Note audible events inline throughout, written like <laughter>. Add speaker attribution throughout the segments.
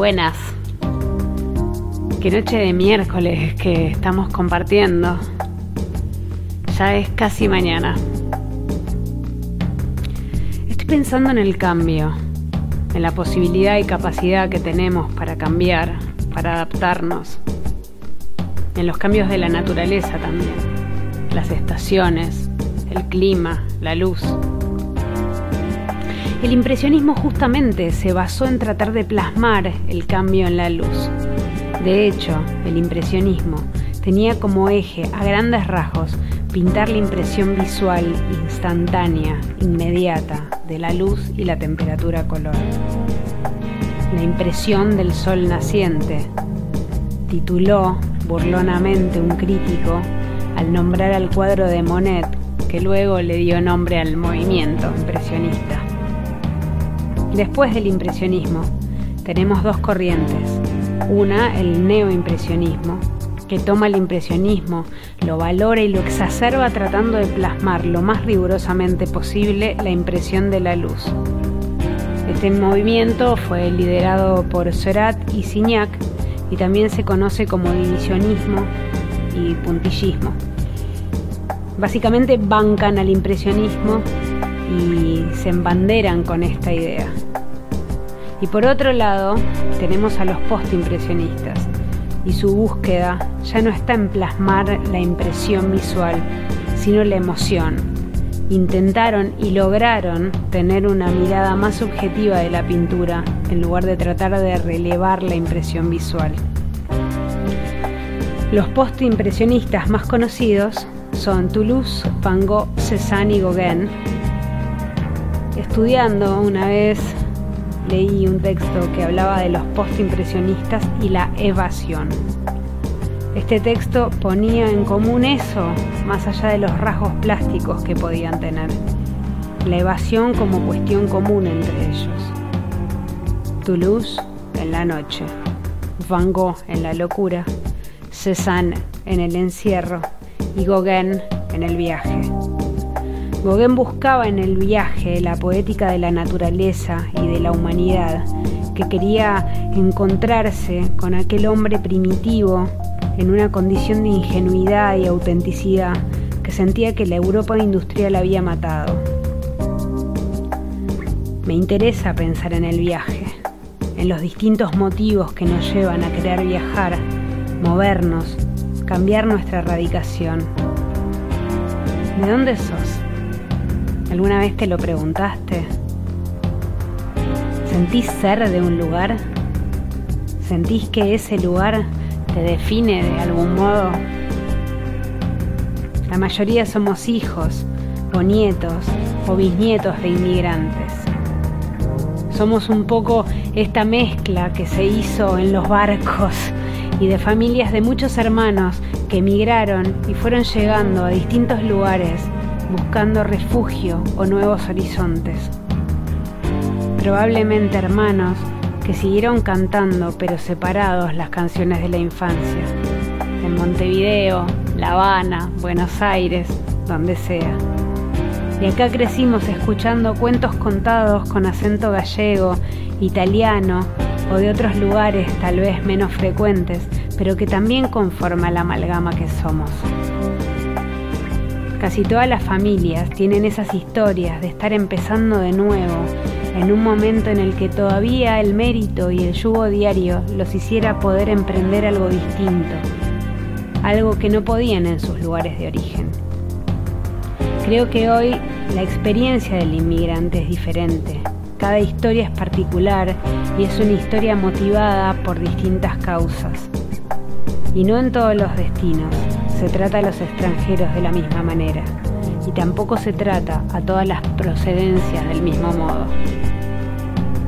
Speaker 1: Buenas. Qué noche de miércoles que estamos compartiendo. Ya es casi mañana. Estoy pensando en el cambio, en la posibilidad y capacidad que tenemos para cambiar, para adaptarnos, en los cambios de la naturaleza también, las estaciones, el clima, la luz. El impresionismo justamente se basó en tratar de plasmar el cambio en la luz. De hecho, el impresionismo tenía como eje, a grandes rasgos, pintar la impresión visual instantánea, inmediata, de la luz y la temperatura color. La impresión del sol naciente, tituló burlonamente un crítico al nombrar al cuadro de Monet, que luego le dio nombre al movimiento impresionista. Después del impresionismo, tenemos dos corrientes. Una, el neoimpresionismo, que toma el impresionismo, lo valora y lo exacerba tratando de plasmar lo más rigurosamente posible la impresión de la luz. Este movimiento fue liderado por Seurat y Signac y también se conoce como divisionismo y puntillismo. Básicamente bancan al impresionismo y se embanderan con esta idea. Y por otro lado, tenemos a los postimpresionistas y su búsqueda ya no está en plasmar la impresión visual, sino la emoción. Intentaron y lograron tener una mirada más subjetiva de la pintura en lugar de tratar de relevar la impresión visual. Los postimpresionistas más conocidos son Toulouse, Van Cézanne y Gauguin, Estudiando una vez leí un texto que hablaba de los postimpresionistas y la evasión. Este texto ponía en común eso, más allá de los rasgos plásticos que podían tener. La evasión como cuestión común entre ellos. Toulouse en la noche, Van Gogh en la locura, Cézanne en el encierro y Gauguin en el viaje. Gauguin buscaba en el viaje la poética de la naturaleza y de la humanidad, que quería encontrarse con aquel hombre primitivo en una condición de ingenuidad y autenticidad que sentía que la Europa industrial había matado. Me interesa pensar en el viaje, en los distintos motivos que nos llevan a querer viajar, movernos, cambiar nuestra radicación. ¿De dónde sos? ¿Alguna vez te lo preguntaste? ¿Sentís ser de un lugar? ¿Sentís que ese lugar te define de algún modo? La mayoría somos hijos o nietos o bisnietos de inmigrantes. Somos un poco esta mezcla que se hizo en los barcos y de familias de muchos hermanos que emigraron y fueron llegando a distintos lugares buscando refugio o nuevos horizontes. Probablemente hermanos que siguieron cantando pero separados las canciones de la infancia, en Montevideo, La Habana, Buenos Aires, donde sea. Y acá crecimos escuchando cuentos contados con acento gallego, italiano o de otros lugares tal vez menos frecuentes, pero que también conforma la amalgama que somos. Casi todas las familias tienen esas historias de estar empezando de nuevo, en un momento en el que todavía el mérito y el yugo diario los hiciera poder emprender algo distinto, algo que no podían en sus lugares de origen. Creo que hoy la experiencia del inmigrante es diferente. Cada historia es particular y es una historia motivada por distintas causas. Y no en todos los destinos se trata a los extranjeros de la misma manera y tampoco se trata a todas las procedencias del mismo modo.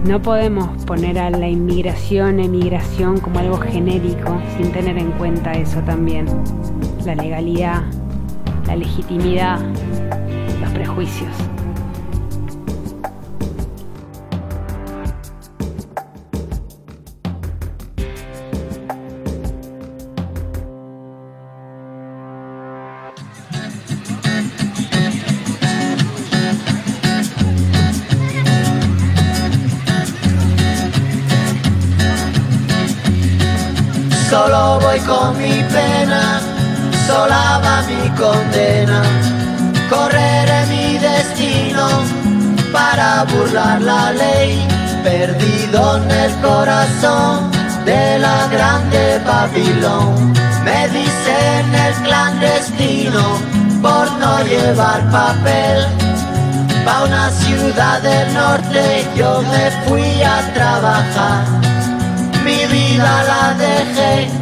Speaker 1: No podemos poner a la inmigración, emigración como algo genérico sin tener en cuenta eso también. La legalidad, la legitimidad, los prejuicios.
Speaker 2: Con mi pena, sola va mi condena. Correré mi destino para burlar la ley, perdido en el corazón de la grande Babilón. Me dicen el clandestino por no llevar papel. Pa' una ciudad del norte yo me fui a trabajar. Mi vida la dejé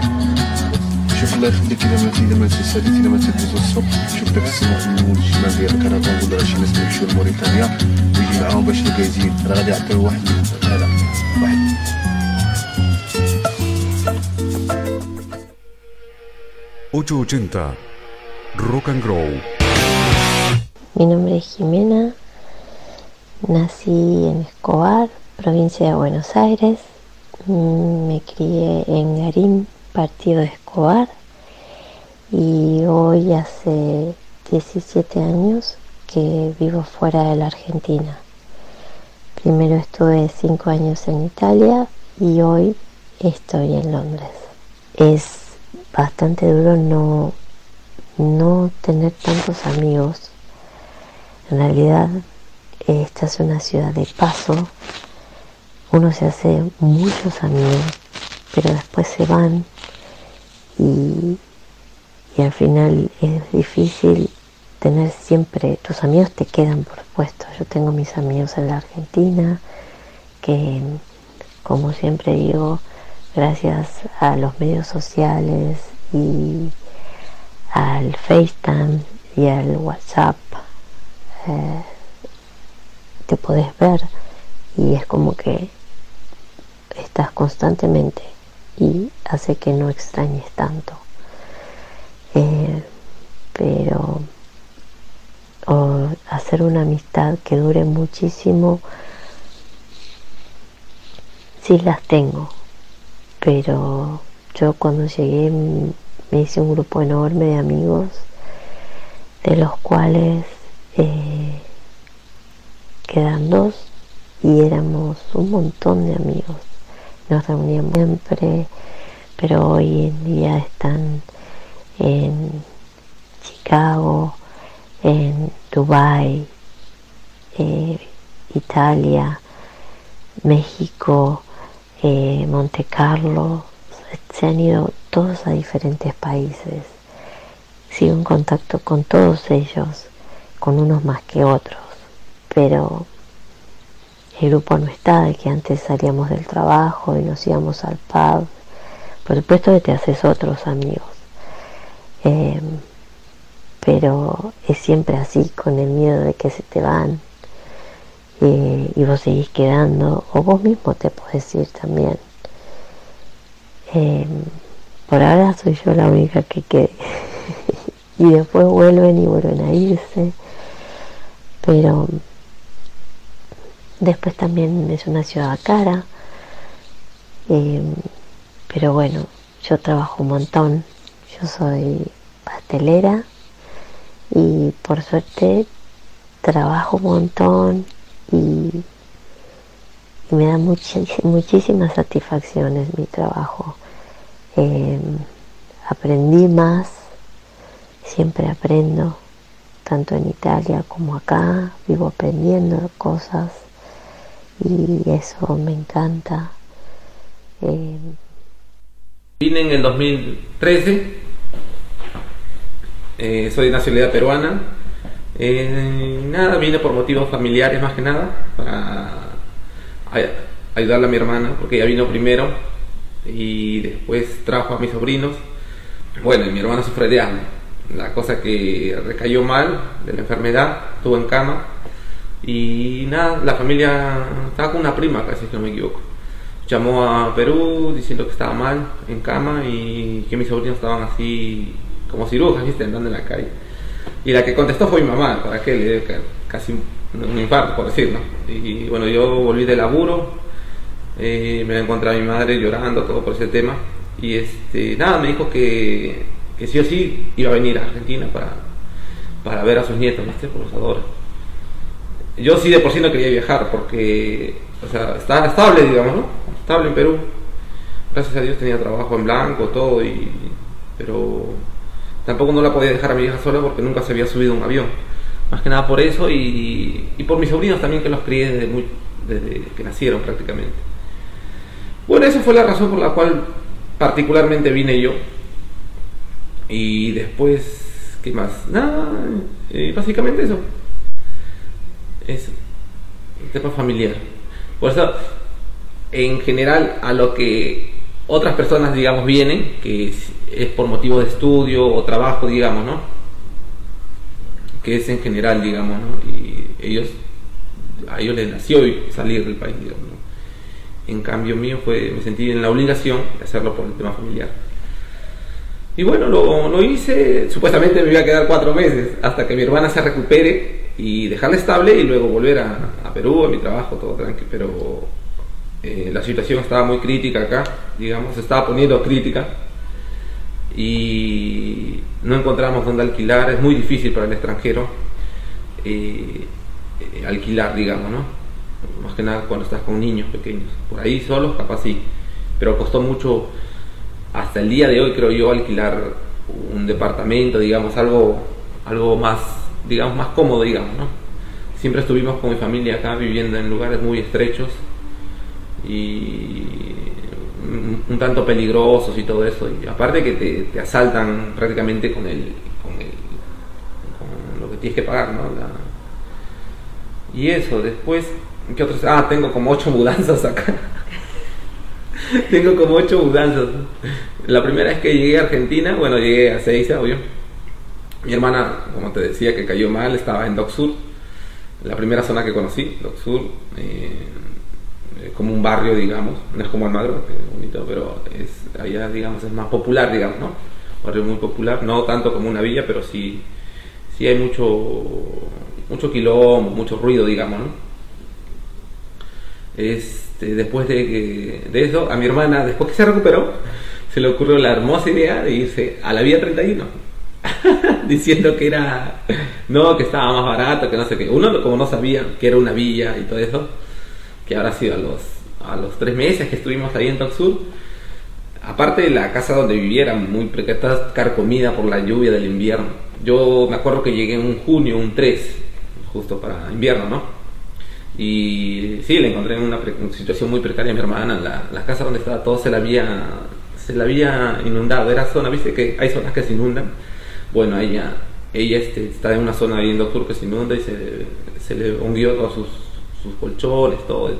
Speaker 3: شوف الله يخليك الا ما الا ما تسالي الا ما تدوز الصبح شوف داك السماح من الشمال ديال الكركون ولا شي ناس يمشيو لموريتانيا ويجي معاهم باش يلقى يزيد راه غادي يعطيو واحد هذا واحد
Speaker 4: ...880... Rock and Grow.
Speaker 5: Mi nombre es Jimena, nací en Escobar, provincia de Buenos Aires, Mm, me crié en Garín, partido de Escobar, y hoy hace 17 años que vivo fuera de la Argentina. Primero estuve 5 años en Italia y hoy estoy en Londres. Es bastante duro no, no tener tantos amigos. En realidad esta es una ciudad de paso. Uno se hace muchos amigos, pero después se van y, y al final es difícil tener siempre, tus amigos te quedan por supuesto. Yo tengo mis amigos en la Argentina que, como siempre digo, gracias a los medios sociales y al FaceTime y al WhatsApp, eh, te podés ver y es como que estás constantemente y hace que no extrañes tanto. Eh, pero hacer una amistad que dure muchísimo, sí las tengo, pero yo cuando llegué me hice un grupo enorme de amigos, de los cuales eh, quedan dos y éramos un montón de amigos. Nos reuníamos siempre, pero hoy en día están en Chicago, en Dubai, eh, Italia, México, eh, Monte Carlo, se han ido todos a diferentes países. Sigo en contacto con todos ellos, con unos más que otros, pero el grupo no está, de que antes salíamos del trabajo y nos íbamos al pub. Por supuesto que te haces otros amigos. Eh, pero es siempre así, con el miedo de que se te van eh, y vos seguís quedando, o vos mismo te podés ir también. Eh, por ahora soy yo la única que quede. <laughs> y después vuelven y vuelven a irse. Pero después también es una ciudad cara. Eh, pero bueno, yo trabajo un montón. Yo soy pastelera y por suerte trabajo un montón y, me da <laughs> muchísimas satisfacciones mi trabajo. Em, aprendí más, siempre aprendo, tanto en Italia como acá, vivo aprendiendo cosas y eso me encanta.
Speaker 6: Em, Vine en el 2013, eh, soy de nacionalidad peruana, eh, nada, vine por motivos familiares más que nada, para ayudarle a mi hermana, porque ella vino primero y después trajo a mis sobrinos. Bueno, mi hermana sufre de asma, la cosa que recayó mal de la enfermedad, estuvo en cama y nada, la familia estaba con una prima, casi que no me equivoco. Llamó a Perú diciendo que estaba mal en cama y que mis sobrinos estaban así como cirujas, viste, andando en la calle. Y la que contestó fue mi mamá, para que le casi un infarto, por decirlo. Y bueno, yo volví de laburo, eh, me encontré a mi madre llorando, todo por ese tema. Y este, nada, me dijo que, que sí o sí iba a venir a Argentina para, para ver a sus nietos, ¿viste? Por los adora. Yo sí de por sí no quería viajar porque, o sea, estaba estable, digamos, ¿no? Estable en Perú. Gracias a Dios tenía trabajo en blanco, todo, y, pero Tampoco no la podía dejar a mi hija sola porque nunca se había subido a un avión. Más que nada por eso y, por mis sobrinos también que los crié desde, muy, desde que nacieron prácticamente. Bueno, esa fue la razón por la cual particularmente vine yo. Y después, ¿qué más? Nada, eh, básicamente eso. Eso. El tema familiar. Por eso, en general, a lo que otras personas, digamos, vienen, que es por motivo de estudio o trabajo, digamos, ¿no? Que es en general, digamos, ¿no? Y ellos, a ellos les nació salir del país, digamos, ¿no? En cambio mío fue, me sentí en la obligación de hacerlo por el tema familiar. Y bueno, lo, lo hice, supuestamente me iba a quedar cuatro meses hasta que mi hermana se recupere y dejarla estable y luego volver a, Perú, a mi trabajo, todo tranquilo, pero eh, la situación estaba muy crítica acá, digamos, estaba poniendo crítica y no encontramos dónde alquilar, es muy difícil para el extranjero eh, alquilar, digamos, ¿no? Más que nada cuando estás con niños pequeños. Por ahí solos, capaz sí, pero costó mucho, hasta el día de hoy creo yo, alquilar un departamento, digamos, algo, algo más, digamos, más cómodo, digamos, ¿no? Siempre estuvimos con mi familia acá viviendo en lugares muy estrechos y un, tanto peligrosos y todo eso. Y aparte que te, asaltan prácticamente con el, con lo que tienes que pagar, ¿no? y eso, después, ¿qué otros? Ah, tengo como ocho mudanzas acá. <laughs> tengo como ocho mudanzas. La primera vez que llegué a Argentina, bueno, llegué a seis, obvio. Mi hermana, como te decía, que cayó mal, estaba en Dock Sur, la primera zona que conocí, Dock Sur. Eh, eh, como un barrio, digamos, no es como Almagro, que es bonito, pero es, allá, digamos, es más popular, digamos, ¿no? barrio muy popular, no tanto como una villa, pero sí, sí hay mucho, mucho quilombo, mucho ruido, digamos, ¿no? Este, después de, de eso, a mi hermana, después que se recuperó, se le ocurrió la hermosa idea de irse a la vía 31. <laughs> diciendo que era no que estaba más barato que no sé qué uno como no sabía que era una villa y todo eso que habrá sido a los, a los tres meses que estuvimos ahí en Sur aparte de la casa donde viviera, muy precaria, carcomida por la lluvia del invierno. Yo me acuerdo que llegué en un junio, un 3, justo para invierno, ¿no? Y sí, le encontré en una, situación muy precaria a mi hermana. La, la, casa donde estaba todo se la había, se la había inundado. Era zona, viste que hay zonas que se inundan. Bueno, ella, ella este, está en una zona ahí en Doctor que se inunda y se, se le hundió todos sus sus colchones, todo eso.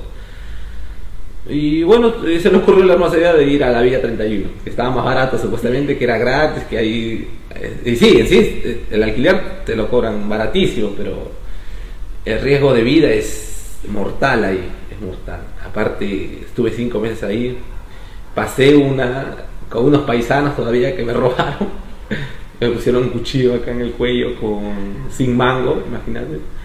Speaker 6: Y bueno, se nos ocurrió la hermosa idea de ir a la Vía 31, que estaba más barato supuestamente, que era gratis, que ahí... Eh, y sí, sí, el alquiler te lo cobran baratísimo, pero el riesgo de vida es mortal ahí, es mortal. Aparte, estuve cinco meses ahí, pasé una con unos paisanos todavía que me <laughs> robaron, me pusieron un cuchillo acá en el cuello con sin mango, imagínate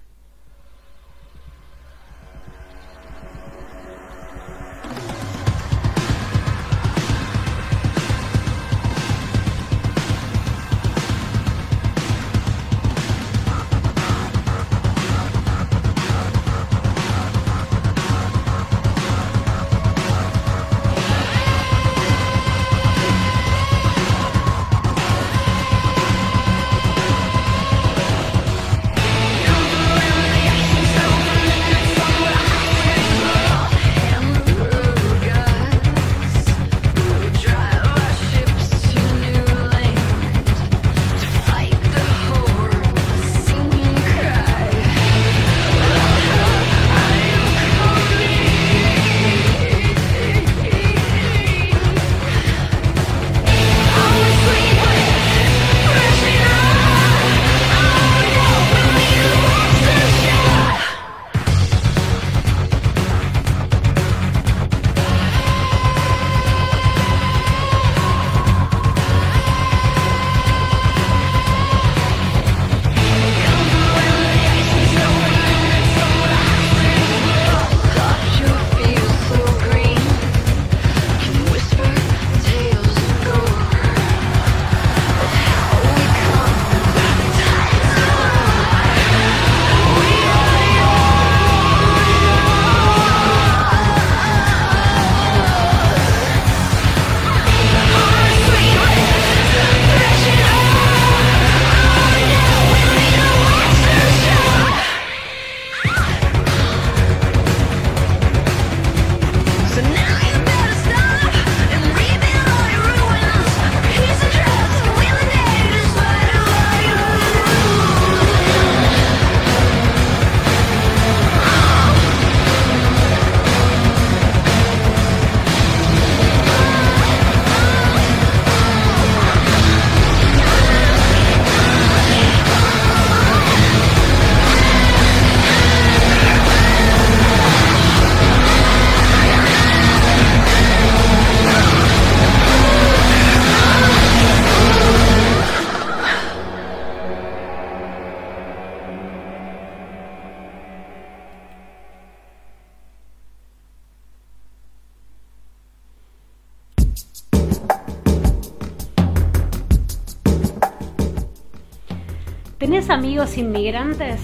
Speaker 1: amigos inmigrantes?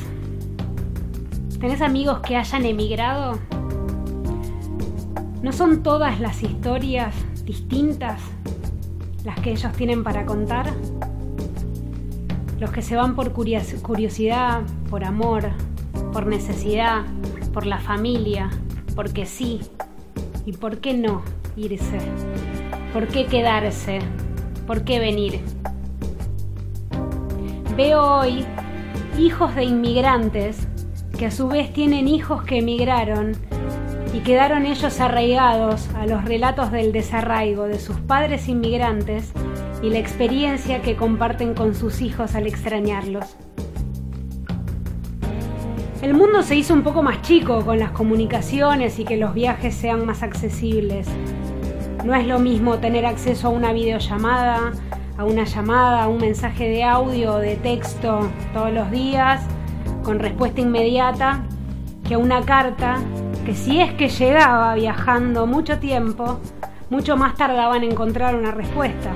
Speaker 1: ¿Tenés amigos que hayan emigrado? ¿No son todas las historias distintas las que ellos tienen para contar? Los que se van por curiosidad, por amor, por necesidad, por la familia, porque sí. ¿Y por qué no irse? ¿Por qué quedarse? ¿Por qué venir? Veo hoy hijos de inmigrantes que a su vez tienen hijos que emigraron y quedaron ellos arraigados a los relatos del desarraigo de sus padres inmigrantes y la experiencia que comparten con sus hijos al extrañarlos. El mundo se hizo un poco más chico con las comunicaciones y que los viajes sean más accesibles. No es lo mismo tener acceso a una videollamada, a una llamada, a un mensaje de audio de texto todos los días con respuesta inmediata que a una carta que si es que llegaba viajando mucho tiempo, mucho más tardaba en encontrar una respuesta.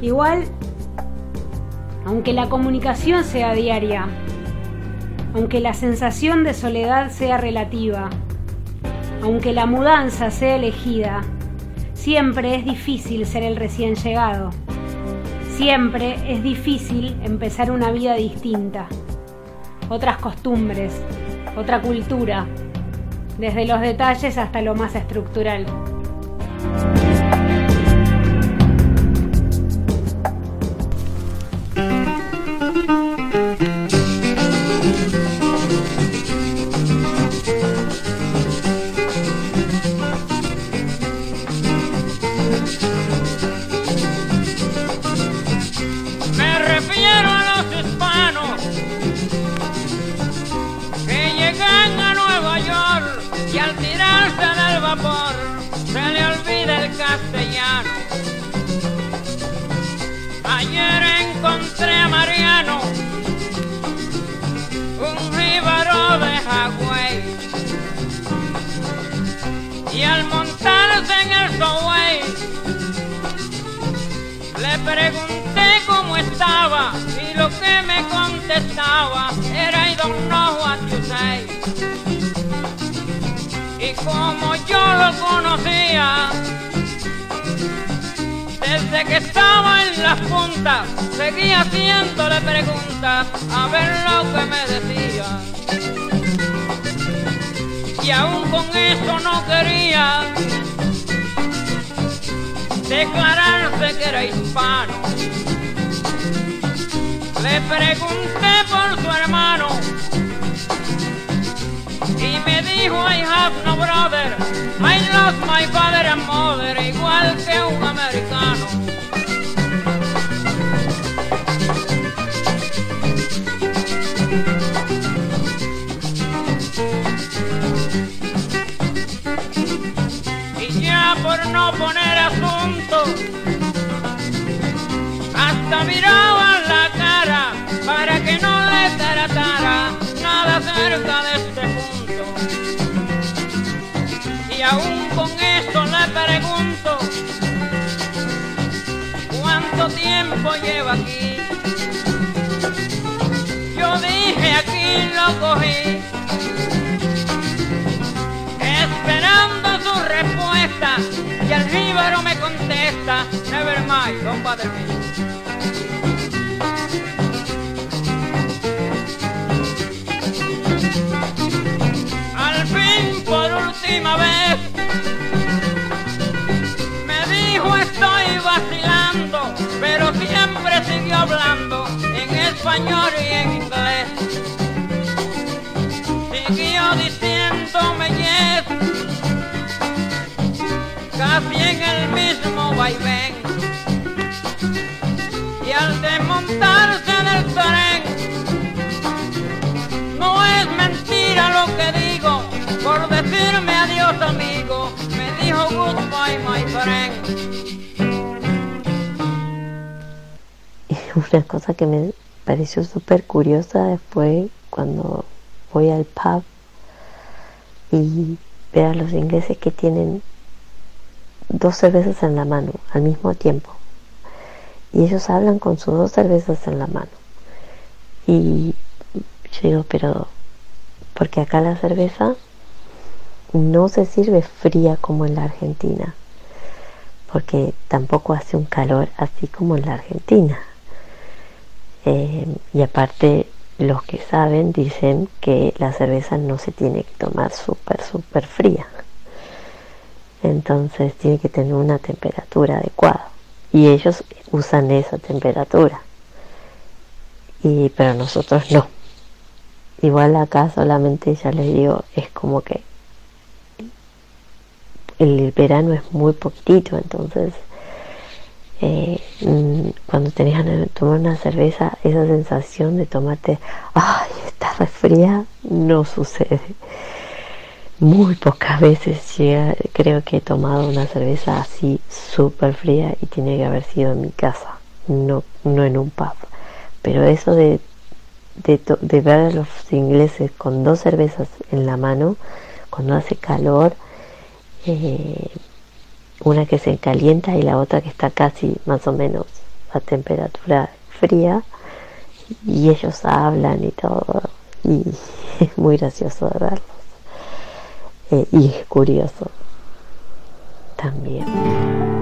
Speaker 1: Igual, aunque la comunicación sea diaria, aunque la sensación de soledad sea relativa, aunque la mudanza sea elegida, siempre es difícil ser el recién llegado. Siempre es difícil empezar una vida distinta, otras costumbres, otra cultura, desde los detalles hasta lo más estructural.
Speaker 7: Cómo estaba y lo que me contestaba era I don't know what you say. Y como yo lo conocía, desde que estaba en las puntas, seguía haciéndole preguntas a ver lo que me decía. Y aún con eso no quería declararse que era hispano. Le pregunté por su hermano y me dijo I have no brother, I lost my father and mother, igual que un americano. Y ya por no poner asunto, hasta miraba tratara nada cerca de este punto. Y aún con esto le pregunto, ¿cuánto tiempo lleva aquí? Yo dije aquí lo cogí, esperando su respuesta. Y el jíbaro me contesta, never mind, don't bother vez, me dijo estoy vacilando, pero siempre siguió hablando en español y en inglés. Siguió diciéndome yes, casi en el mismo vaivén. Me.
Speaker 5: Una cosa que me pareció súper curiosa después cuando voy al pub y ver a los ingleses que tienen dos cervezas en la mano al mismo tiempo y ellos hablan con sus dos cervezas en la mano. Y yo digo, pero, porque acá la cerveza no se sirve fría como en la Argentina, porque tampoco hace un calor así como en la Argentina. Eh, y aparte, los que saben dicen que la cerveza no se tiene que tomar súper, súper fría. Entonces tiene que tener una temperatura adecuada. Y ellos usan esa temperatura. Y, pero nosotros no. Igual acá solamente, ya les digo, es como que el verano es muy poquitito, entonces eh, mm, cuando tenías que tomar una cerveza, esa sensación de tomarte, ay, está resfría, no sucede. Muy pocas veces llega, creo que he tomado una cerveza así súper fría y tiene que haber sido en mi casa, no, no en un pub. Pero eso de, de, ver a los ingleses con dos cervezas en la mano, cuando hace calor, eh, una que se calienta y la otra que está casi más o menos a temperatura fría. Y ellos hablan y todo. Y es <laughs> muy gracioso de verlos. Eh, y es curioso también.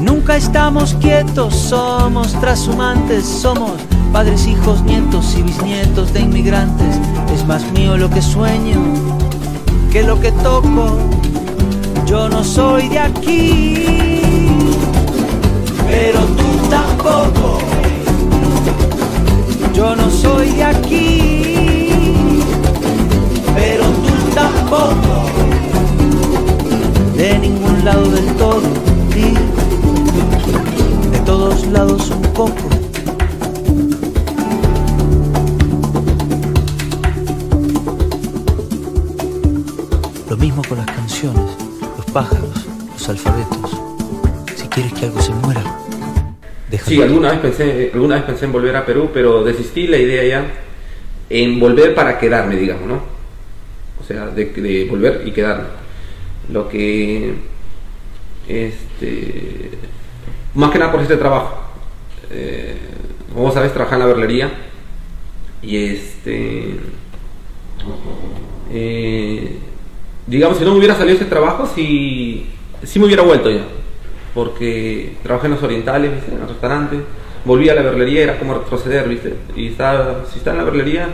Speaker 8: Nunca estamos quietos, somos trashumantes, somos padres, hijos, nietos y bisnietos de inmigrantes. Es más mío lo que sueño que lo que toco. Yo no soy de aquí, pero tú tampoco. Yo no soy de aquí, pero tú tampoco lado del todo, sí, de todos lados un poco. Lo mismo con las canciones, los pájaros, los alfabetos. Si quieres que algo se muera, déjalo.
Speaker 6: Sí, alguna vez pensé, alguna vez pensé en volver a Perú, pero desistí la idea ya en volver para quedarme, digamos, ¿no? O sea, de volver y quedarme. Lo que este, más que nada por este trabajo. Eh, como vos sabés, trabajaba en la verlería y este, eh, digamos, si no me hubiera salido ese trabajo, sí, sí me hubiera vuelto ya. Porque trabajé en los orientales, ¿viste? en el restaurante, volví a la verlería, era como retroceder, ¿viste? Y estaba, si estaba en la verlería,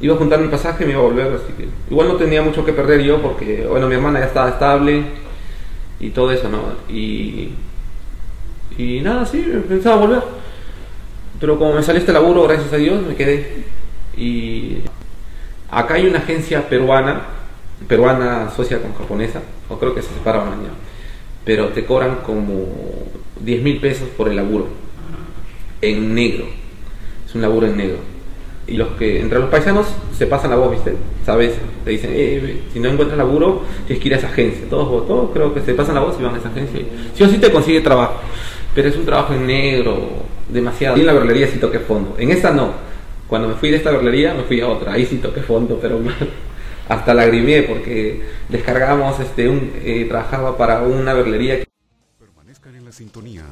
Speaker 6: iba a juntar mi pasaje y me iba a volver, así que igual no tenía mucho que perder yo, porque, bueno, mi hermana ya estaba estable y todo eso, ¿no? Y, y nada, sí, pensaba volver. Pero como me salió este laburo, gracias a Dios, me quedé. Y acá hay una agencia peruana, peruana socia con japonesa, o creo que se separaron ya, pero te cobran como 10 mil pesos por el laburo, en negro. Es un laburo en negro. Y los que, entre los paisanos, se pasan la voz, ¿viste? ¿Sabes? Te dicen, eh, si no encuentras laburo, tienes que ir a esa agencia. Todos, todos creo que se pasan la voz y van a esa agencia. Sí o sí te consigue trabajo, pero es un trabajo en negro, demasiado. Y en la verlería sí toqué fondo. En esta no. Cuando me fui de esta verlería, me fui a otra. Ahí sí toqué fondo, pero <laughs> hasta lagrimé porque descargamos, este, un, eh, trabajaba para una verlería. que-
Speaker 4: Permanezcan en la sintonía.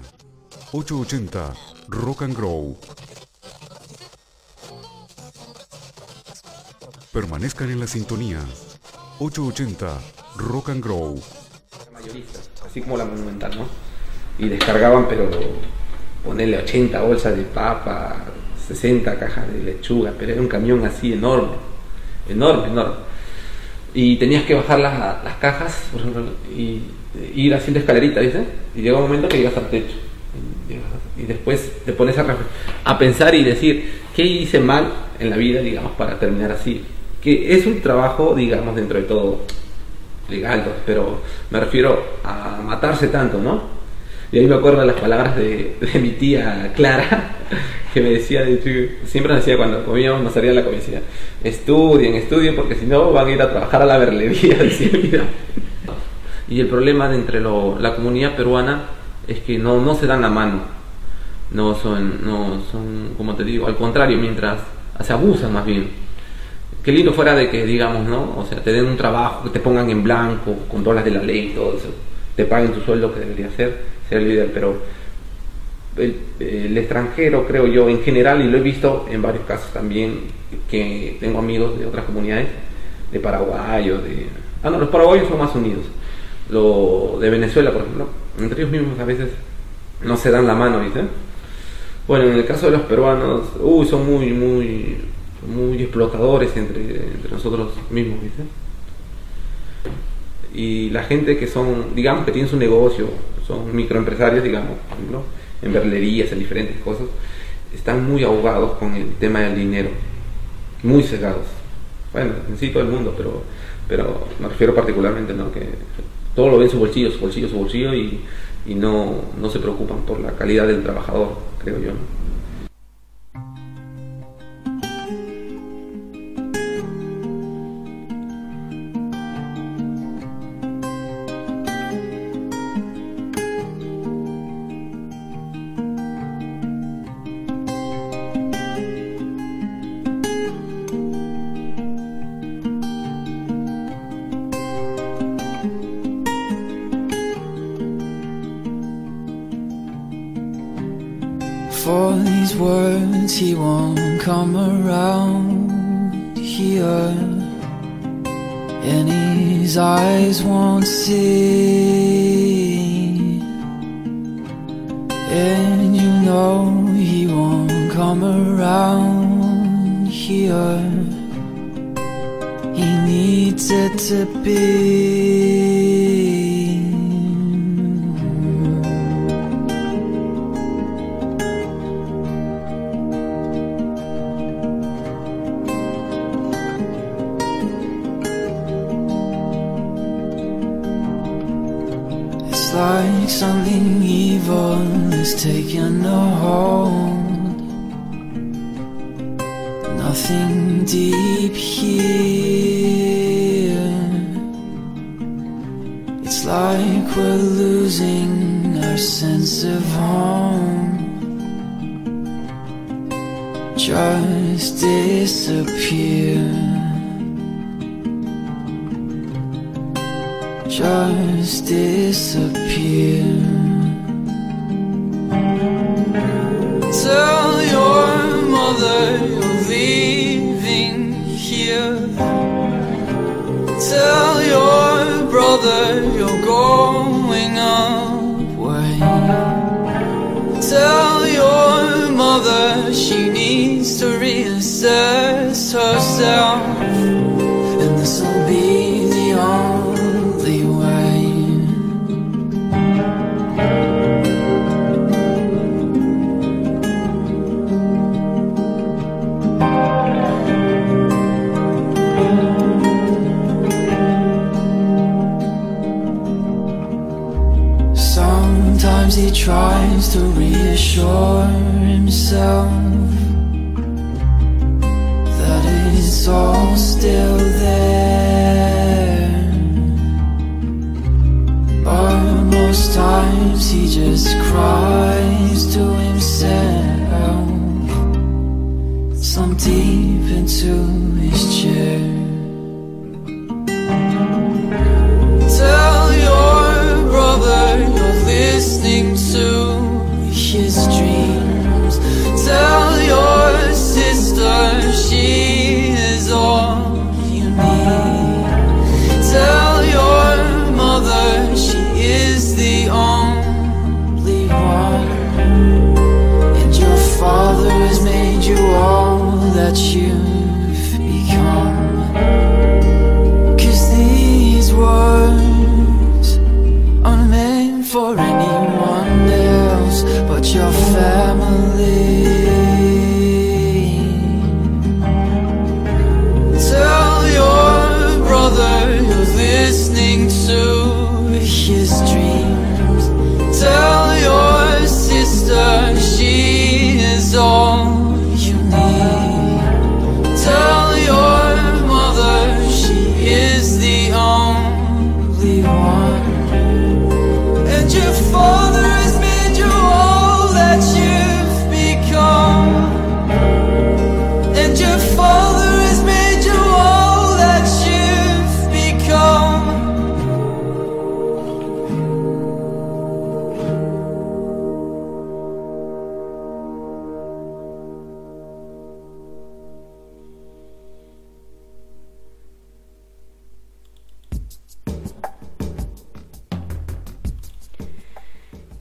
Speaker 4: 880 Rock and Grow. Permanezcan en la sintonía. 880 Rock and Grow.
Speaker 6: mayoristas, así como la monumental, ¿no? Y descargaban, pero ponerle 80 bolsas de papa, 60 cajas de lechuga, pero era un camión así enorme, enorme, enorme. Y tenías que bajar las, las cajas, por ejemplo, y y ir haciendo escalerita, ¿viste? Y llega un momento que llegas al techo. Y Y después te pones a, a pensar y decir, ¿qué hice mal en la vida, digamos, para terminar así? Que es un trabajo, digamos, dentro de todo, legal, pero me refiero a matarse tanto, ¿no? Y ahí me acuerdo las palabras de, mi tía Clara, <laughs> que me decía, siempre nos decía cuando comíamos, nos salía la comida, estudien, estudien, porque si no van a ir a trabajar a la <laughs> mira. Y el problema de entre la comunidad peruana es que no, no se dan la mano, no son, no son, como te digo, al contrario, mientras se abusan más bien qué lindo fuera de que digamos, ¿no? O sea, te den un trabajo, que te pongan en blanco, con todas de la ley y todo eso, te paguen tu sueldo que debería ser, sería lo ideal, pero el, el extranjero, creo yo, en general, y lo he visto en varios casos también, que tengo amigos de otras comunidades, de Paraguay o de... Ah, no, los paraguayos son más unidos. Lo de Venezuela, por ejemplo, entre ellos mismos a veces no se dan la mano, ¿viste? Bueno, en el caso de los peruanos, uy, son muy, muy, muy explotadores entre, entre nosotros mismos, ¿viste? Y la gente que son, digamos, que tienen su negocio, son microempresarios, digamos, por ejemplo, en verlerías, en diferentes cosas, están muy ahogados con el tema del dinero, muy cegados. Bueno, en sí todo el mundo, pero, pero me refiero particularmente, ¿no? Que todo lo ven en su bolsillo, su bolsillo, su bolsillo y, y no, no se preocupan por la calidad del trabajador, creo yo. ¿no?
Speaker 9: These words he won't come around here. And his eyes won't see. And you know he won't come around here. He needs it to be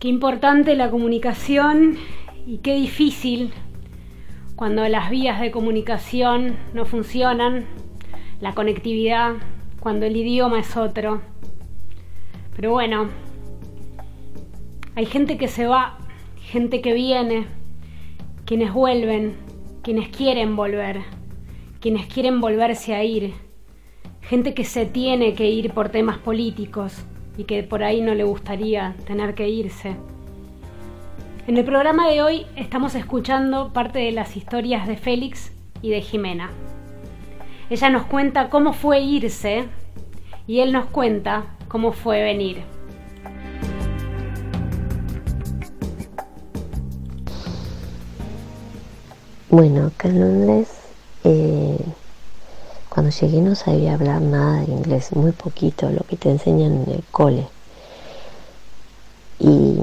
Speaker 1: Importante la comunicación y qué difícil cuando las vías de comunicación no funcionan, la conectividad, cuando el idioma es otro. Pero bueno, hay gente que se va, gente que viene, quienes vuelven, quienes quieren volver, quienes quieren volverse a ir, gente que se tiene que ir por temas políticos y que por ahí no le gustaría tener que irse. En el programa de hoy estamos escuchando parte de las historias de Félix y de Jimena. Ella nos cuenta cómo fue irse y él nos cuenta cómo fue venir.
Speaker 5: Bueno, acá en Londres, eh, cuando llegué no sabía hablar nada de inglés, muy poquito, lo que te enseñan en el cole. Y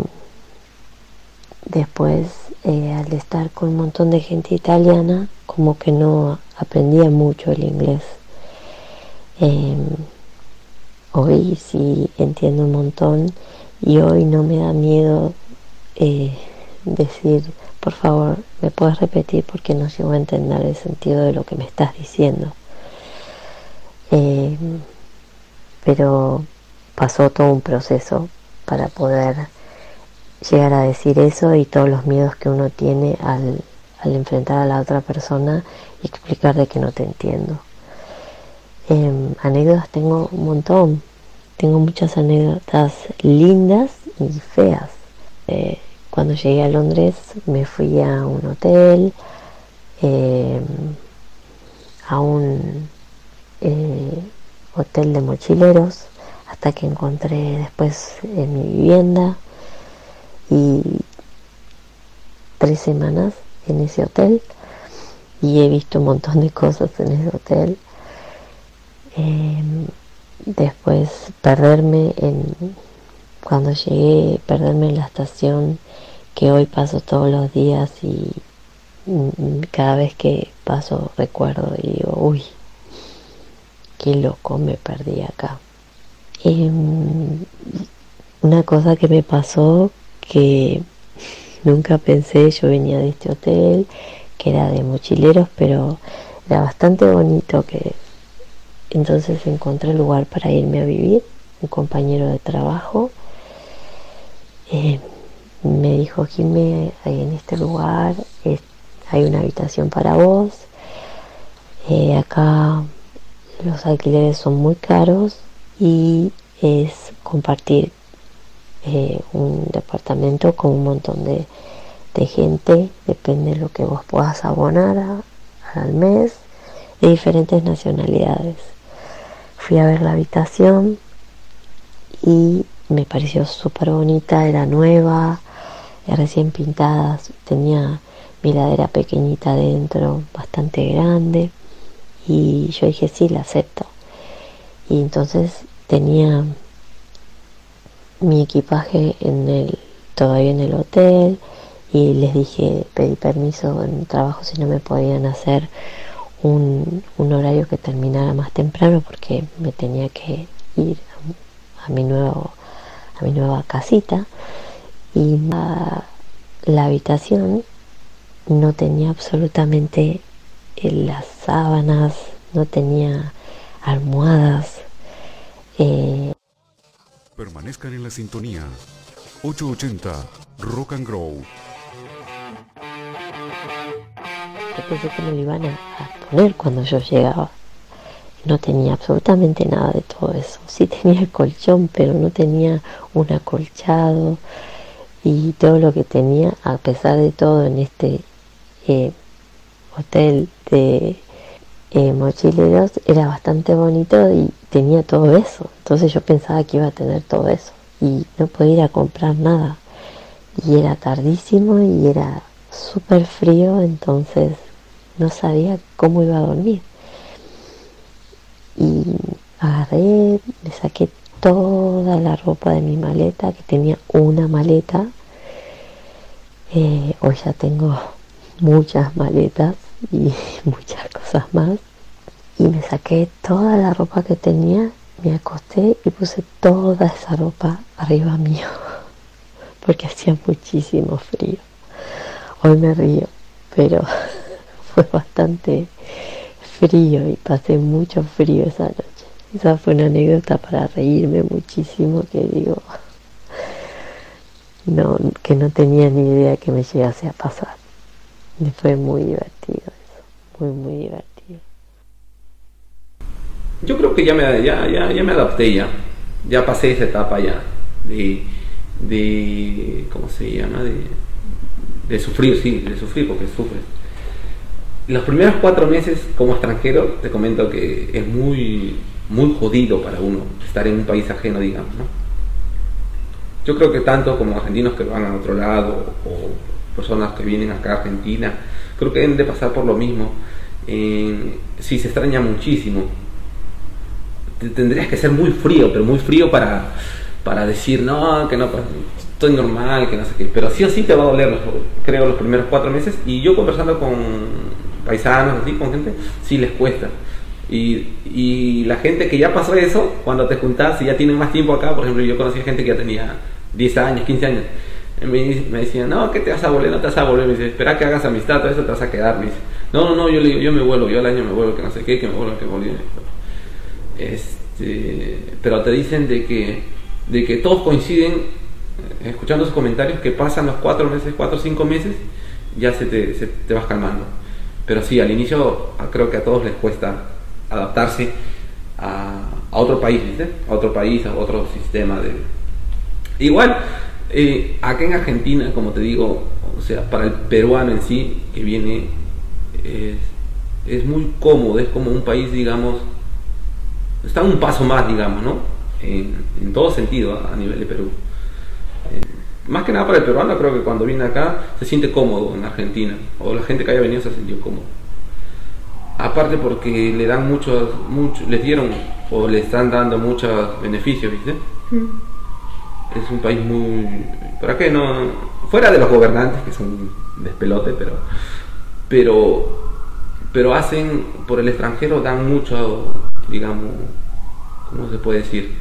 Speaker 5: después, eh, al estar con un montón de gente italiana, como que no aprendía mucho el inglés. Eh, hoy sí entiendo un montón y hoy no me da miedo eh, decir, por favor, me puedes repetir porque no llego a entender el sentido de lo que me estás diciendo. Eh, pero pasó todo un proceso para poder llegar a decir eso y todos los miedos que uno tiene al, al enfrentar a la otra persona y explicar de que no te entiendo. Eh, anécdotas tengo un montón, tengo muchas anécdotas lindas y feas. Eh, cuando llegué a Londres me fui a un hotel, eh, a un eh, hotel de mochileros, hasta que encontré después en mi vivienda y tres semanas en ese hotel y he visto un montón de cosas en ese hotel. Eh, después perderme en cuando llegué, perderme en la estación que hoy paso todos los días y mm, cada vez que paso recuerdo y digo, uy, qué loco me perdí acá. Em, una cosa que me pasó que nunca pensé, yo venía de este hotel, que era de mochileros, pero era bastante bonito que entonces encontré el lugar para irme a vivir, un compañero de trabajo. Eh, me dijo, Jimé, en este lugar hay una habitación para vos. Eh, acá los alquileres son muy caros y es compartir eh, un departamento con un montón de, gente, depende de lo que vos puedas abonar al mes, de diferentes nacionalidades. Fui a ver la habitación y me pareció súper bonita, era nueva, recién pintada, tenía mi ladera pequeñita adentro, bastante grande, y yo dije, sí, la acepto. Y entonces tenía mi equipaje en el, todavía en el hotel, y les dije, pedí permiso en trabajo si no me podían hacer un, un horario que terminara más temprano porque me tenía que ir a, a mi nuevo a mi nueva casita y la, habitación no tenía absolutamente eh, las sábanas, no tenía almohadas. Eh.
Speaker 4: Permanezcan en la sintonía 880 Rock and Grow.
Speaker 5: Yo pensé que me lo iban a poner cuando yo llegaba no tenía absolutamente nada de todo eso. Sí tenía el colchón, pero no tenía un acolchado y todo lo que tenía, a pesar de todo, en este eh, hotel de eh, mochileros era bastante bonito y tenía todo eso. Entonces yo pensaba que iba a tener todo eso y no podía ir a comprar nada. Y era tardísimo y era súper frío, entonces no sabía cómo iba a dormir y agarré, le saqué toda la ropa de mi maleta, que tenía una maleta. Eh, hoy ya tengo muchas maletas y <laughs> muchas cosas más. Y me saqué toda la ropa que tenía, me acosté y puse toda esa ropa arriba mío, <laughs> porque hacía muchísimo frío. Hoy me río, pero <laughs> fue bastante frío y pasé mucho frío esa noche. Esa fue una anécdota para reírme muchísimo que digo, no, que no tenía ni idea que me llegase a pasar. Y fue muy divertido muy, muy divertido.
Speaker 6: Yo creo que ya me, ya, ya, ya me adapté ya, ya pasé esa etapa ya de, de ¿cómo se llama? De, de sufrir, sí, de sufrir porque sufres los primeros cuatro meses como extranjero, te comento que es muy, muy jodido para uno estar en un país ajeno, digamos, ¿no? Yo creo que tanto como argentinos que van a otro lado o personas que vienen acá a Argentina, creo que deben de pasar por lo mismo. Eh, sí, se extraña muchísimo. Tendrías que ser muy frío, pero muy frío para, para decir, no, que no, estoy normal, que no sé qué. Pero sí o sí te va a doler, creo, los primeros cuatro meses. Y yo conversando con paisanos, así, con gente, sí les cuesta. Y, y, la gente que ya pasó eso, cuando te juntás y ya tienen más tiempo acá, por ejemplo, yo conocí gente que ya tenía 10 años, 15 años, me, me decían, no, que te vas a volver, no te vas a volver, me dice, espera que hagas amistad, todo eso te vas a quedar, me dice, no, no, no, yo le digo, yo me vuelvo, yo al año me vuelvo, que no sé qué, que me vuelvo, que volví. Este, pero te dicen de que, de que todos coinciden, eh, escuchando sus comentarios, que pasan los 4 meses, 4 o 5 meses, ya se te, se te vas calmando. Pero sí, al inicio creo que a todos les cuesta adaptarse a, otro país, A otro país, a otro sistema de... Igual, eh, acá en Argentina, como te digo, o sea, para el peruano en sí, que viene, es, muy cómodo, es como un país, digamos, está un paso más, digamos, ¿no? en, en todo sentido a nivel de Perú. Eh, más que nada para el peruano, creo que cuando viene acá se siente cómodo en Argentina, o la gente que haya venido se sentido cómodo. Aparte porque le dan muchos, les dieron o le están dando muchos beneficios, ¿viste? Es un país muy, ¿para qué no? Fuera de los gobernantes que son despelote, pero, pero, pero hacen por el extranjero dan mucho, digamos, ¿cómo se puede decir?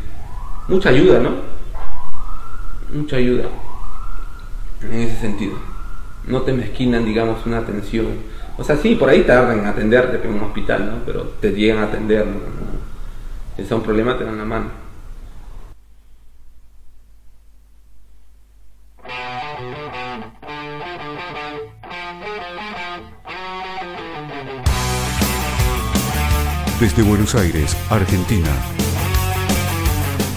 Speaker 6: Mucha ayuda, ¿no? Mucha ayuda en ese sentido. No te mezquinan, digamos, una atención. O sea, sí, por ahí tardan en atenderte en un hospital, ¿no? Pero te llegan a atender, ¿no? Es un problema, te dan la mano.
Speaker 4: Desde Buenos Aires, Argentina.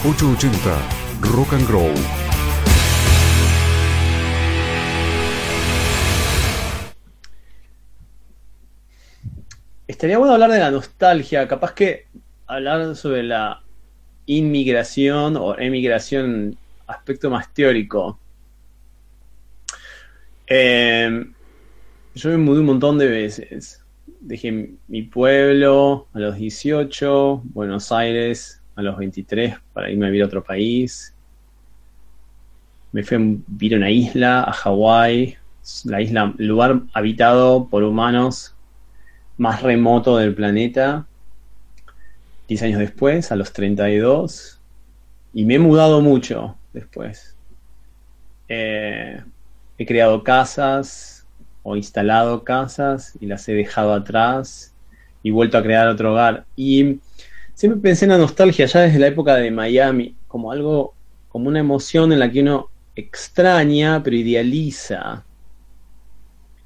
Speaker 4: 880 Rock and Grow.
Speaker 10: Estaría bueno hablar de la nostalgia, capaz que hablar sobre la inmigración o emigración, aspecto más teórico. Eh, yo me mudé un montón de veces. Dejé mi pueblo a los 18, Buenos Aires a los 23 para irme a vivir a otro país. Me fui a vivir a una isla, a Hawái, la isla, lugar habitado por humanos más remoto del planeta. 10 años después, a los 32. Y me he mudado mucho después. Eh, he creado casas o instalado casas y las he dejado atrás y vuelto a crear otro hogar. Y siempre pensé en la nostalgia ya desde la época de Miami, como algo, como una emoción en la que uno extraña pero idealiza.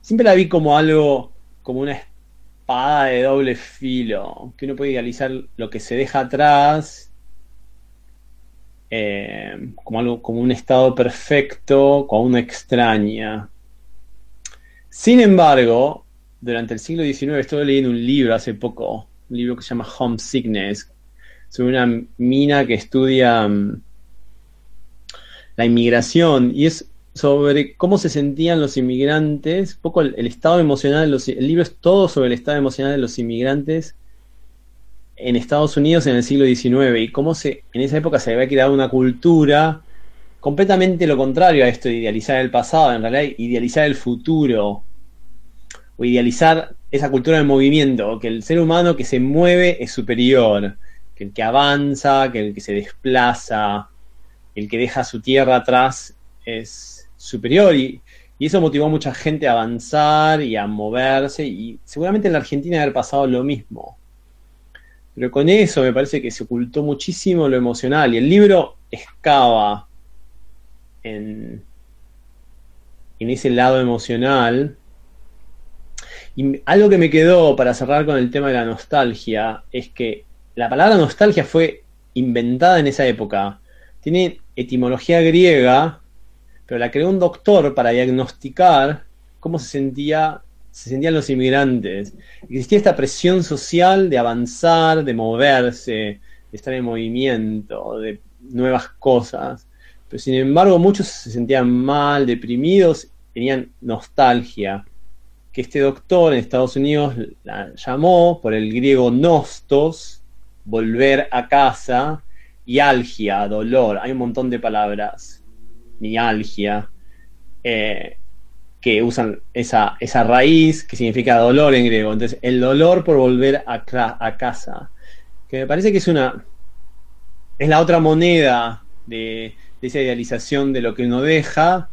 Speaker 10: Siempre la vi como algo, como una espada de doble filo, que uno puede idealizar lo que se deja atrás eh, como algo, como un estado perfecto, como una extraña. Sin embargo, durante el siglo XIX estuve leyendo un libro hace poco, un libro que se llama Homesickness, sobre una mina que estudia um, la inmigración y es sobre cómo se sentían los inmigrantes, un poco el, el estado emocional de los el libro es todo sobre el estado emocional de los inmigrantes en Estados Unidos en el siglo XIX y cómo se, en esa época se había creado una cultura completamente lo contrario a esto de idealizar el pasado, en realidad idealizar el futuro o idealizar esa cultura del movimiento, que el ser humano que se mueve es superior, que el que avanza, que el que se desplaza, el que deja su tierra atrás es superior y, y eso motivó a mucha gente a avanzar y a moverse y seguramente en la Argentina haber pasado lo mismo. Pero con eso me parece que se ocultó muchísimo lo emocional y el libro excava en, ese lado emocional. Y algo que me quedó para cerrar con el tema de la nostalgia es que la palabra nostalgia fue inventada en esa época. Tiene etimología griega, pero la creó un doctor para diagnosticar cómo se sentía se sentían los inmigrantes. Existía esta presión social de avanzar, de moverse, de estar en movimiento, de nuevas cosas. Pero sin embargo muchos se sentían mal, deprimidos, tenían nostalgia. Que este doctor en Estados Unidos la llamó por el griego nostos, volver a casa, y algia, dolor. Hay un montón de palabras. Mialgia. Eh, que usan esa, esa raíz que significa dolor en griego. Entonces, el dolor por volver a, a casa. Que me parece que es una. Es la otra moneda de, de, esa idealización de lo que uno deja,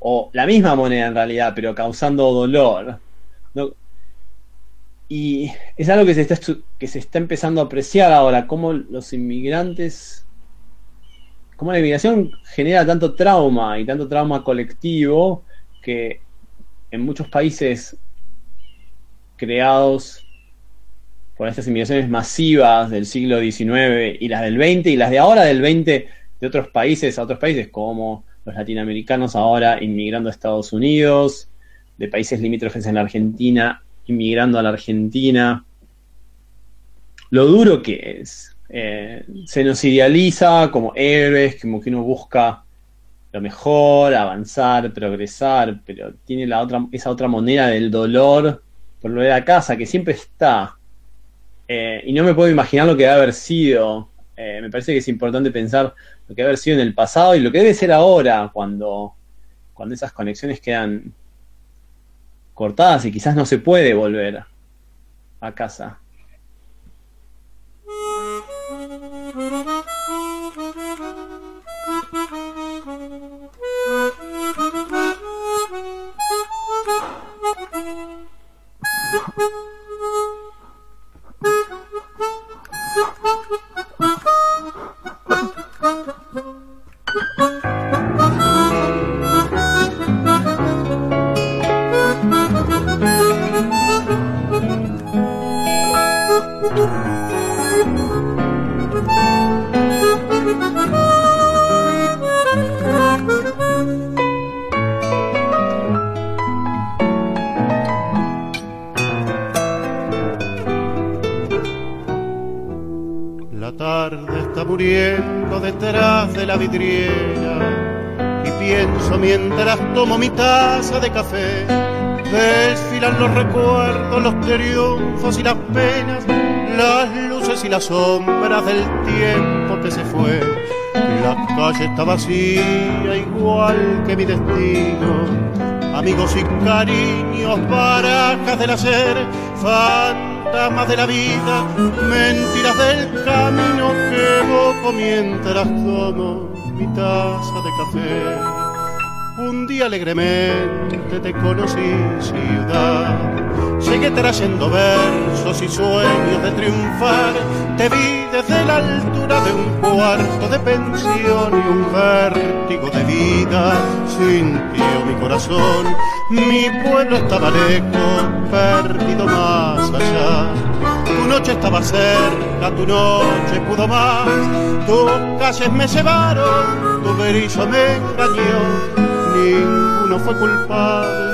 Speaker 10: o la misma moneda en realidad, pero causando dolor. Y es algo que se, está, que se está empezando a apreciar ahora, cómo los inmigrantes, cómo la inmigración genera tanto trauma y tanto trauma colectivo que en muchos países creados por estas inmigraciones masivas del siglo XIX y las del XX y las de ahora del XX de otros países a otros países como los latinoamericanos ahora inmigrando a Estados Unidos, de países limítrofes en la Argentina inmigrando a la Argentina. Lo duro que es, eh, se nos idealiza como héroes, como que uno busca lo mejor, avanzar, progresar, pero tiene la otra, esa otra moneda del dolor por volver a casa, que siempre está. Eh, y no me puedo imaginar lo que debe haber sido. Eh, me parece que es importante pensar lo que haber sido en el pasado y lo que debe ser ahora, cuando, cuando esas conexiones quedan cortadas y quizás no se puede volver a casa. <laughs>
Speaker 11: y pienso mientras tomo mi taza de café. Desfilan los recuerdos, los triunfos y las penas, las luces y las sombras del tiempo que se fue. La calle está vacía, igual que mi destino. Amigos y cariños, barajas del hacer, fantasmas de la vida, mentiras del camino que evoco mientras tomo mi taza de café. Un día alegremente te conocí, ciudad. Llegué trayendo versos y sueños de triunfar. Te vi desde la altura de un cuarto de pensión y un vértigo de vida. Sintió mi corazón. Mi pueblo estaba lejos, perdido más allá. Tu noche estaba cerca, tu noche pudo más. Tus calles me llevaron, tu berizo me engañó ninguno fue culpable,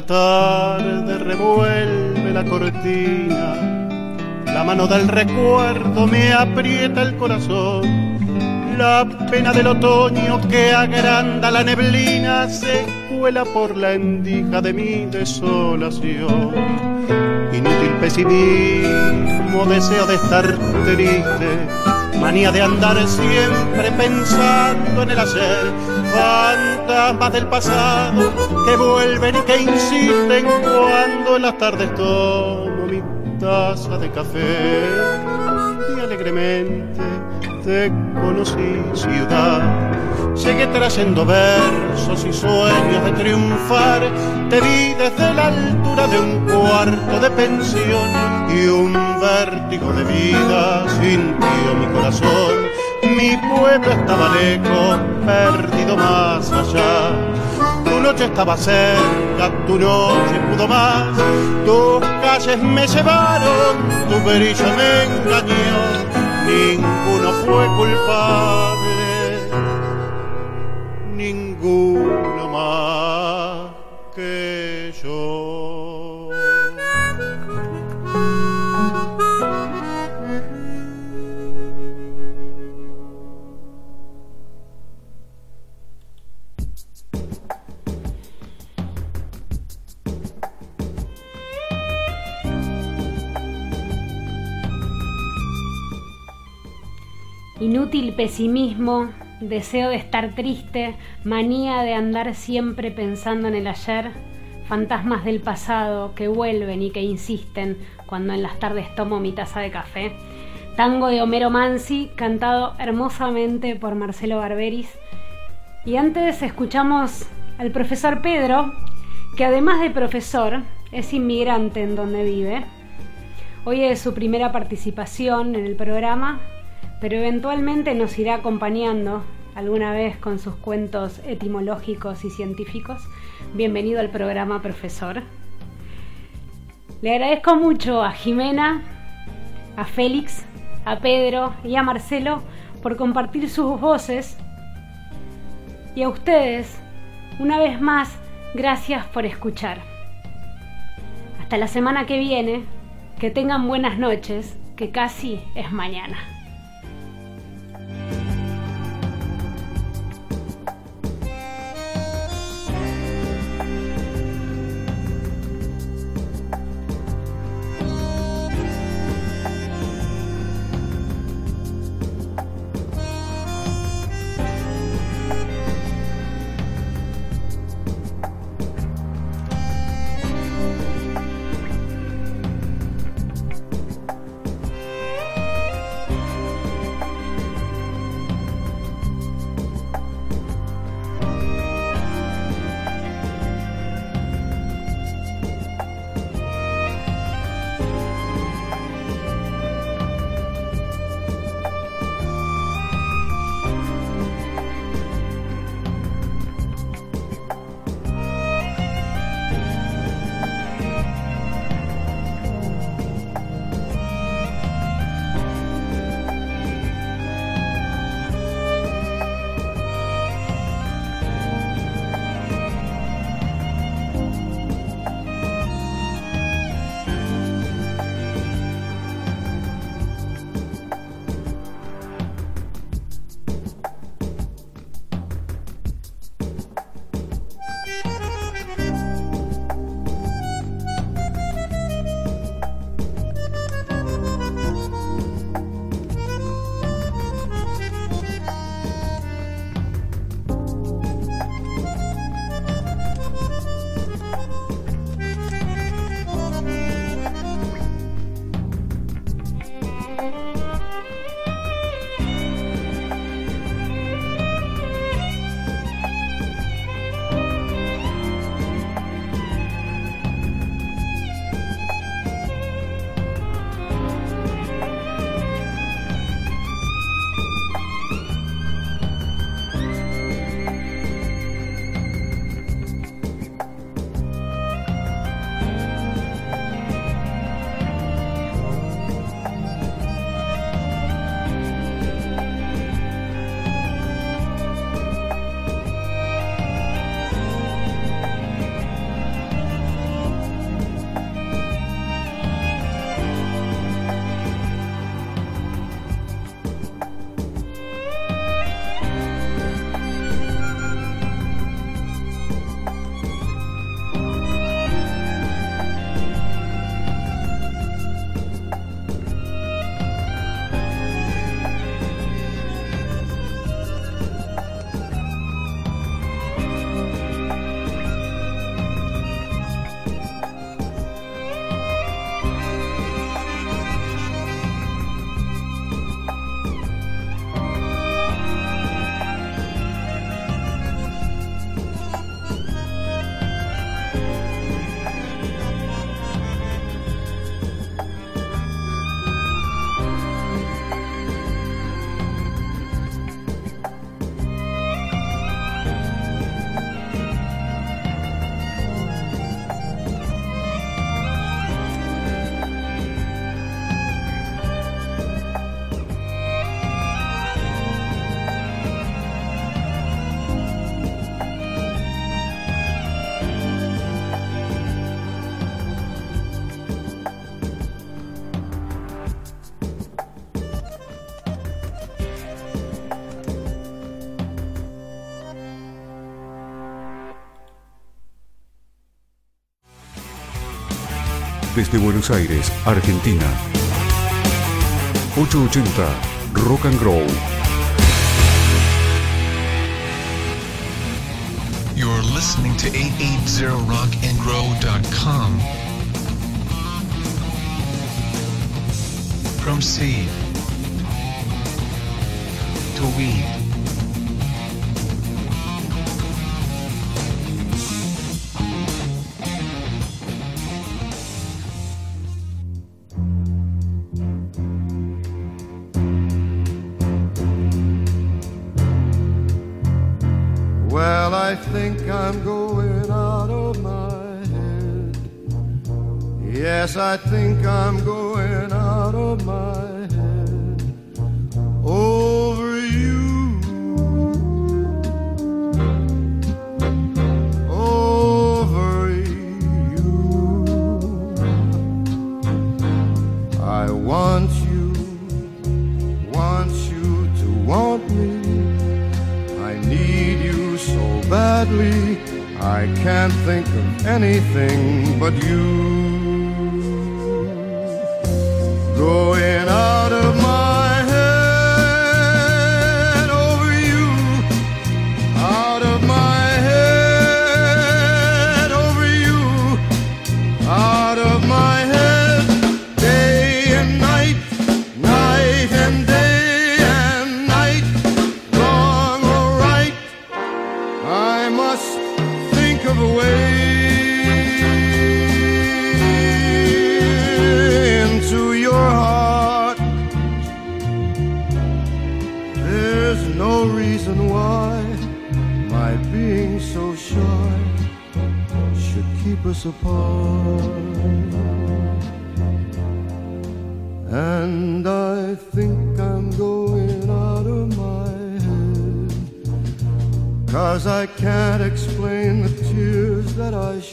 Speaker 11: la tarde revuelve la cortina, la mano del recuerdo me aprieta el corazón, la pena del otoño que agranda la neblina se cuela por la endija de mi desolación. Inútil pesimismo, deseo de estar triste, manía de andar siempre pensando en el hacer, fantasmas del pasado que vuelven y que insisten cuando en las tardes tomo mi taza de café y alegremente te conocí ciudad. Llegué trayendo versos y sueños de triunfar. Te vi desde la altura de un cuarto de pensión y un vértigo de vida sintió mi corazón. Mi pueblo estaba lejos, perdido más allá. Tu noche estaba cerca, tu noche pudo más. Tus calles me llevaron, tu brillo me engañó. Ninguno fue culpable,
Speaker 1: Inútil pesimismo, deseo de estar triste, manía de andar siempre pensando en el ayer, fantasmas del pasado que vuelven y que insisten cuando en las tardes tomo mi taza de café. Tango de Homero Mansi, cantado hermosamente por Marcelo Barberis. Y antes escuchamos al profesor Pedro, que además de profesor, es inmigrante en donde vive. Hoy es su primera participación en el programa, pero eventualmente nos irá acompañando alguna vez con sus cuentos etimológicos y científicos, bienvenido al programa, profesor. Le agradezco mucho a Jimena, a Félix, a Pedro y a Marcelo por compartir sus voces. Y a ustedes, una vez más, gracias por escuchar. Hasta la semana que viene, que tengan buenas noches, que casi es mañana.
Speaker 4: Desde Buenos Aires, Argentina. 880 Rock and Grow.
Speaker 12: You're listening to 880rockandgrow.com. From seed to weed.
Speaker 13: Think I'm going out of my head. Yes, I think I'm going out of my head over badly. I can't think of anything but you. Going out us. And I think I'm going out of my head. Cause I can't explain the tears that I shed.